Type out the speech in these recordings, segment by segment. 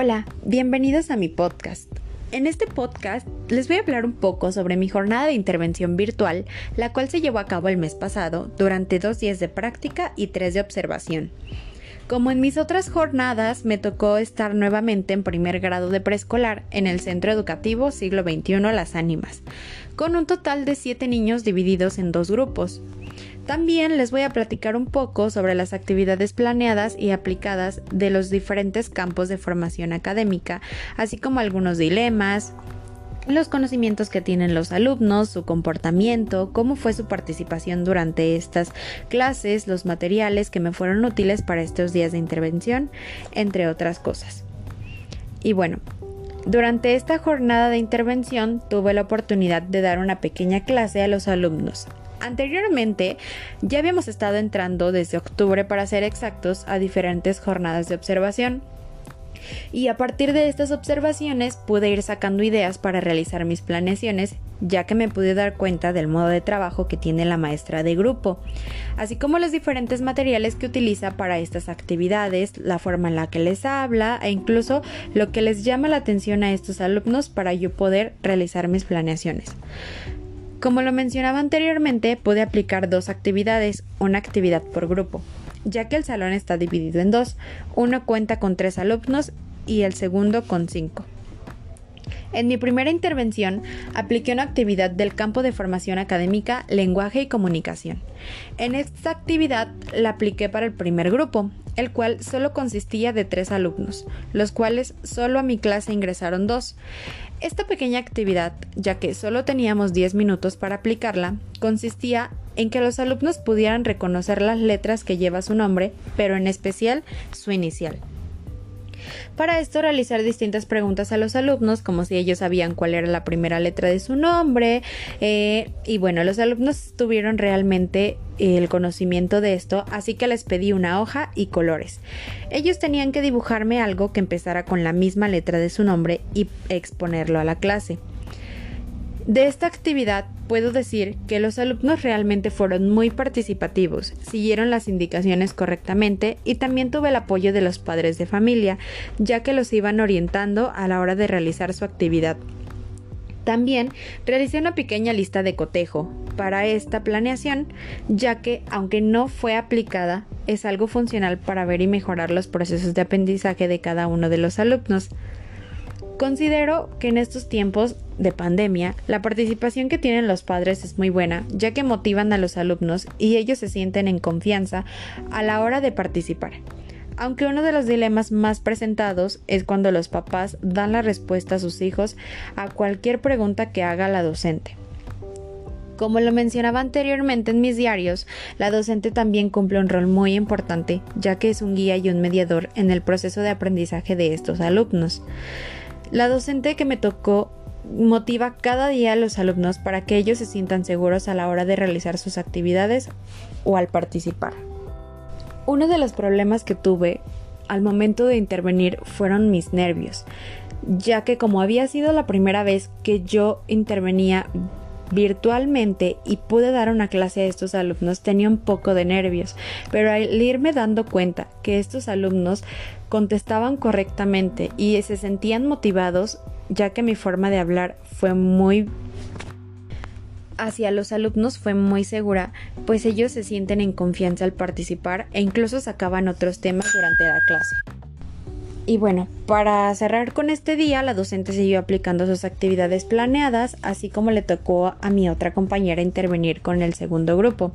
Hola, bienvenidos a mi podcast. En este podcast les voy a hablar un poco sobre mi jornada de intervención virtual, la cual se llevó a cabo el mes pasado durante dos días de práctica y tres de observación. Como en mis otras jornadas, me tocó estar nuevamente en primer grado de preescolar en el Centro Educativo Siglo XXI Las Ánimas, con un total de siete niños divididos en dos grupos. También les voy a platicar un poco sobre las actividades planeadas y aplicadas de los diferentes campos de formación académica, así como algunos dilemas, los conocimientos que tienen los alumnos, su comportamiento, cómo fue su participación durante estas clases, los materiales que me fueron útiles para estos días de intervención, entre otras cosas. Y bueno, durante esta jornada de intervención tuve la oportunidad de dar una pequeña clase a los alumnos, Anteriormente ya habíamos estado entrando desde octubre para ser exactos a diferentes jornadas de observación. Y a partir de estas observaciones pude ir sacando ideas para realizar mis planeaciones, ya que me pude dar cuenta del modo de trabajo que tiene la maestra de grupo, así como los diferentes materiales que utiliza para estas actividades, la forma en la que les habla e incluso lo que les llama la atención a estos alumnos para yo poder realizar mis planeaciones. Como lo mencionaba anteriormente, pude aplicar dos actividades, una actividad por grupo, ya que el salón está dividido en dos, uno cuenta con tres alumnos y el segundo con cinco. En mi primera intervención apliqué una actividad del campo de formación académica, lenguaje y comunicación. En esta actividad la apliqué para el primer grupo, el cual solo consistía de tres alumnos, los cuales solo a mi clase ingresaron dos. Esta pequeña actividad, ya que solo teníamos 10 minutos para aplicarla, consistía en que los alumnos pudieran reconocer las letras que lleva su nombre, pero en especial su inicial. Para esto realizar distintas preguntas a los alumnos, como si ellos sabían cuál era la primera letra de su nombre. Eh, y bueno, los alumnos tuvieron realmente el conocimiento de esto, así que les pedí una hoja y colores. Ellos tenían que dibujarme algo que empezara con la misma letra de su nombre y exponerlo a la clase. De esta actividad puedo decir que los alumnos realmente fueron muy participativos, siguieron las indicaciones correctamente y también tuve el apoyo de los padres de familia, ya que los iban orientando a la hora de realizar su actividad. También realicé una pequeña lista de cotejo para esta planeación, ya que, aunque no fue aplicada, es algo funcional para ver y mejorar los procesos de aprendizaje de cada uno de los alumnos. Considero que en estos tiempos de pandemia, la participación que tienen los padres es muy buena, ya que motivan a los alumnos y ellos se sienten en confianza a la hora de participar. Aunque uno de los dilemas más presentados es cuando los papás dan la respuesta a sus hijos a cualquier pregunta que haga la docente. Como lo mencionaba anteriormente en mis diarios, la docente también cumple un rol muy importante, ya que es un guía y un mediador en el proceso de aprendizaje de estos alumnos. La docente que me tocó motiva cada día a los alumnos para que ellos se sientan seguros a la hora de realizar sus actividades o al participar. Uno de los problemas que tuve al momento de intervenir fueron mis nervios, ya que como había sido la primera vez que yo intervenía virtualmente y pude dar una clase a estos alumnos tenía un poco de nervios, pero al irme dando cuenta que estos alumnos contestaban correctamente y se sentían motivados, ya que mi forma de hablar fue muy hacia los alumnos fue muy segura, pues ellos se sienten en confianza al participar e incluso sacaban otros temas durante la clase. Y bueno, para cerrar con este día, la docente siguió aplicando sus actividades planeadas, así como le tocó a mi otra compañera intervenir con el segundo grupo.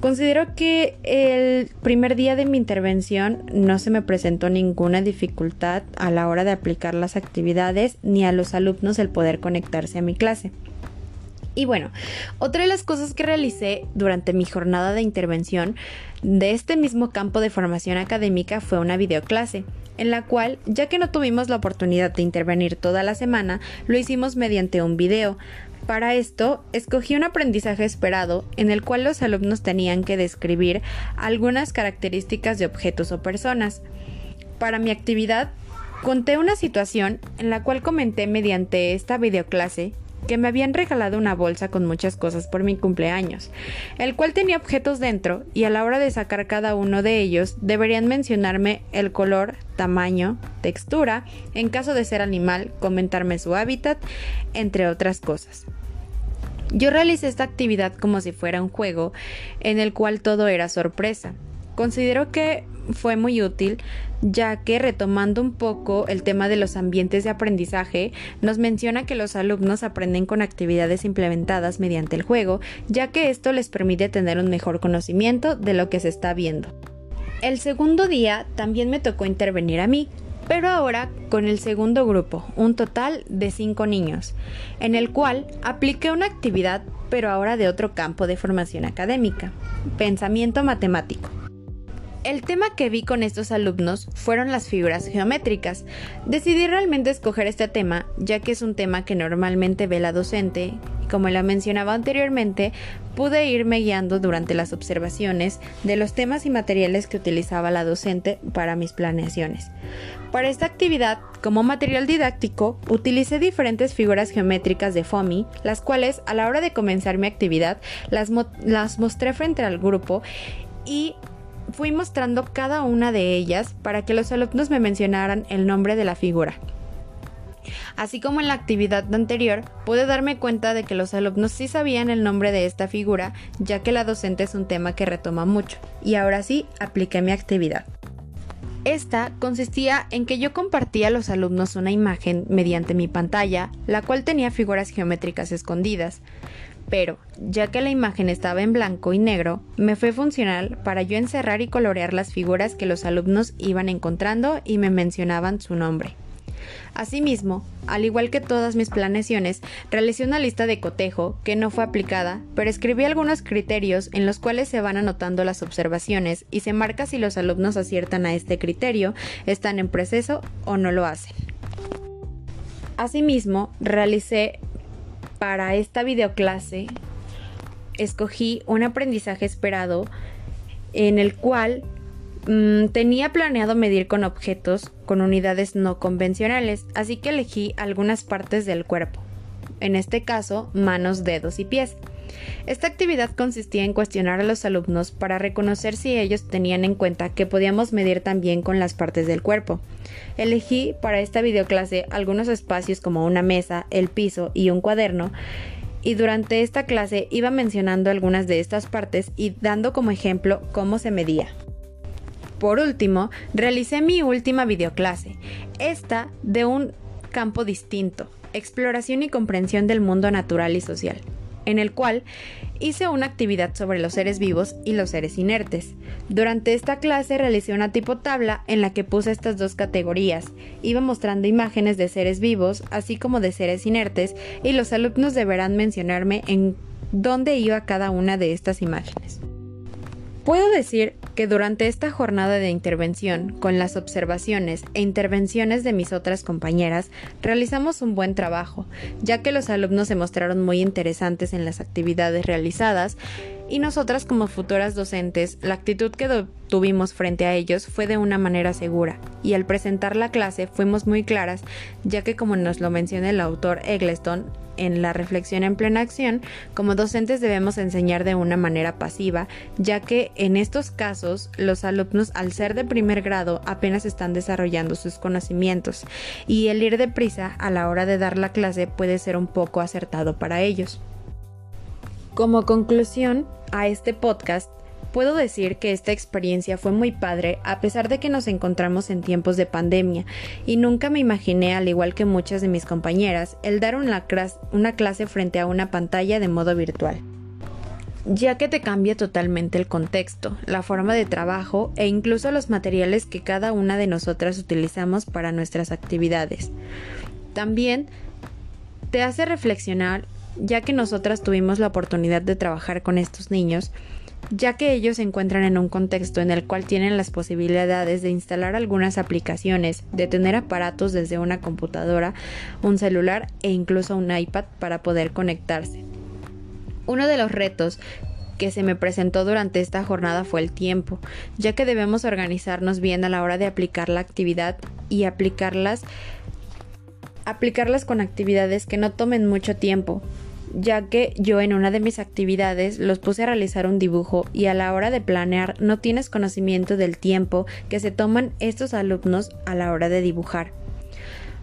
Considero que el primer día de mi intervención no se me presentó ninguna dificultad a la hora de aplicar las actividades ni a los alumnos el poder conectarse a mi clase. Y bueno, otra de las cosas que realicé durante mi jornada de intervención de este mismo campo de formación académica fue una videoclase, en la cual, ya que no tuvimos la oportunidad de intervenir toda la semana, lo hicimos mediante un video. Para esto, escogí un aprendizaje esperado en el cual los alumnos tenían que describir algunas características de objetos o personas. Para mi actividad, conté una situación en la cual comenté mediante esta videoclase que me habían regalado una bolsa con muchas cosas por mi cumpleaños, el cual tenía objetos dentro y a la hora de sacar cada uno de ellos deberían mencionarme el color, tamaño, textura, en caso de ser animal, comentarme su hábitat, entre otras cosas. Yo realicé esta actividad como si fuera un juego en el cual todo era sorpresa. Considero que fue muy útil ya que retomando un poco el tema de los ambientes de aprendizaje, nos menciona que los alumnos aprenden con actividades implementadas mediante el juego, ya que esto les permite tener un mejor conocimiento de lo que se está viendo. El segundo día también me tocó intervenir a mí, pero ahora con el segundo grupo, un total de cinco niños, en el cual apliqué una actividad, pero ahora de otro campo de formación académica, pensamiento matemático. El tema que vi con estos alumnos fueron las figuras geométricas. Decidí realmente escoger este tema, ya que es un tema que normalmente ve la docente, y como la mencionaba anteriormente, pude irme guiando durante las observaciones de los temas y materiales que utilizaba la docente para mis planeaciones. Para esta actividad, como material didáctico, utilicé diferentes figuras geométricas de FOMI, las cuales a la hora de comenzar mi actividad las, las mostré frente al grupo y fui mostrando cada una de ellas para que los alumnos me mencionaran el nombre de la figura. Así como en la actividad anterior, pude darme cuenta de que los alumnos sí sabían el nombre de esta figura, ya que la docente es un tema que retoma mucho. Y ahora sí, apliqué mi actividad. Esta consistía en que yo compartía a los alumnos una imagen mediante mi pantalla, la cual tenía figuras geométricas escondidas pero ya que la imagen estaba en blanco y negro, me fue funcional para yo encerrar y colorear las figuras que los alumnos iban encontrando y me mencionaban su nombre. Asimismo, al igual que todas mis planeaciones, realicé una lista de cotejo que no fue aplicada, pero escribí algunos criterios en los cuales se van anotando las observaciones y se marca si los alumnos aciertan a este criterio, están en proceso o no lo hacen. Asimismo, realicé para esta videoclase escogí un aprendizaje esperado en el cual mm, tenía planeado medir con objetos con unidades no convencionales, así que elegí algunas partes del cuerpo, en este caso manos, dedos y pies. Esta actividad consistía en cuestionar a los alumnos para reconocer si ellos tenían en cuenta que podíamos medir también con las partes del cuerpo. Elegí para esta videoclase algunos espacios como una mesa, el piso y un cuaderno, y durante esta clase iba mencionando algunas de estas partes y dando como ejemplo cómo se medía. Por último, realicé mi última videoclase, esta de un campo distinto, exploración y comprensión del mundo natural y social en el cual hice una actividad sobre los seres vivos y los seres inertes. Durante esta clase realicé una tipo tabla en la que puse estas dos categorías. Iba mostrando imágenes de seres vivos, así como de seres inertes, y los alumnos deberán mencionarme en dónde iba cada una de estas imágenes. Puedo decir que durante esta jornada de intervención, con las observaciones e intervenciones de mis otras compañeras, realizamos un buen trabajo, ya que los alumnos se mostraron muy interesantes en las actividades realizadas y nosotras como futuras docentes, la actitud que tuvimos frente a ellos fue de una manera segura, y al presentar la clase fuimos muy claras, ya que como nos lo menciona el autor Eggleston, en la reflexión en plena acción, como docentes debemos enseñar de una manera pasiva, ya que en estos casos los alumnos al ser de primer grado apenas están desarrollando sus conocimientos y el ir deprisa a la hora de dar la clase puede ser un poco acertado para ellos. Como conclusión a este podcast, Puedo decir que esta experiencia fue muy padre a pesar de que nos encontramos en tiempos de pandemia y nunca me imaginé, al igual que muchas de mis compañeras, el dar una, clase frente a una pantalla de modo virtual ya que te cambia totalmente el contexto, la forma de trabajo e incluso los materiales que cada una de nosotras utilizamos para nuestras actividades. También te hace reflexionar, ya que nosotras tuvimos la oportunidad de trabajar con estos niños, ya que ellos se encuentran en un contexto en el cual tienen las posibilidades de instalar algunas aplicaciones, de tener aparatos desde una computadora, un celular e incluso un iPad para poder conectarse. Uno de los retos que se me presentó durante esta jornada fue el tiempo, ya que debemos organizarnos bien a la hora de aplicar la actividad y aplicarlas aplicarlas con actividades que no tomen mucho tiempo, ya que yo en una de mis actividades los puse a realizar un dibujo y a la hora de planear no tienes conocimiento del tiempo que se toman estos alumnos a la hora de dibujar.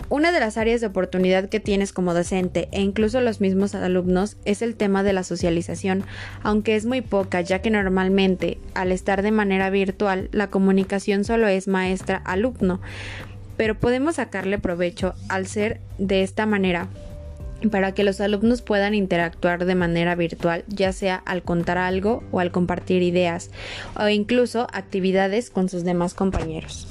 Una de las áreas de oportunidad que tienes como docente e incluso los mismos alumnos es el tema de la socialización, aunque es muy poca ya que normalmente al estar de manera virtual la comunicación solo es maestra-alumno, pero podemos sacarle provecho al ser de esta manera para que los alumnos puedan interactuar de manera virtual, ya sea al contar algo o al compartir ideas o incluso actividades con sus demás compañeros.